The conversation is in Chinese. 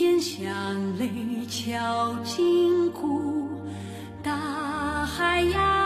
天向雷敲金鼓大海呀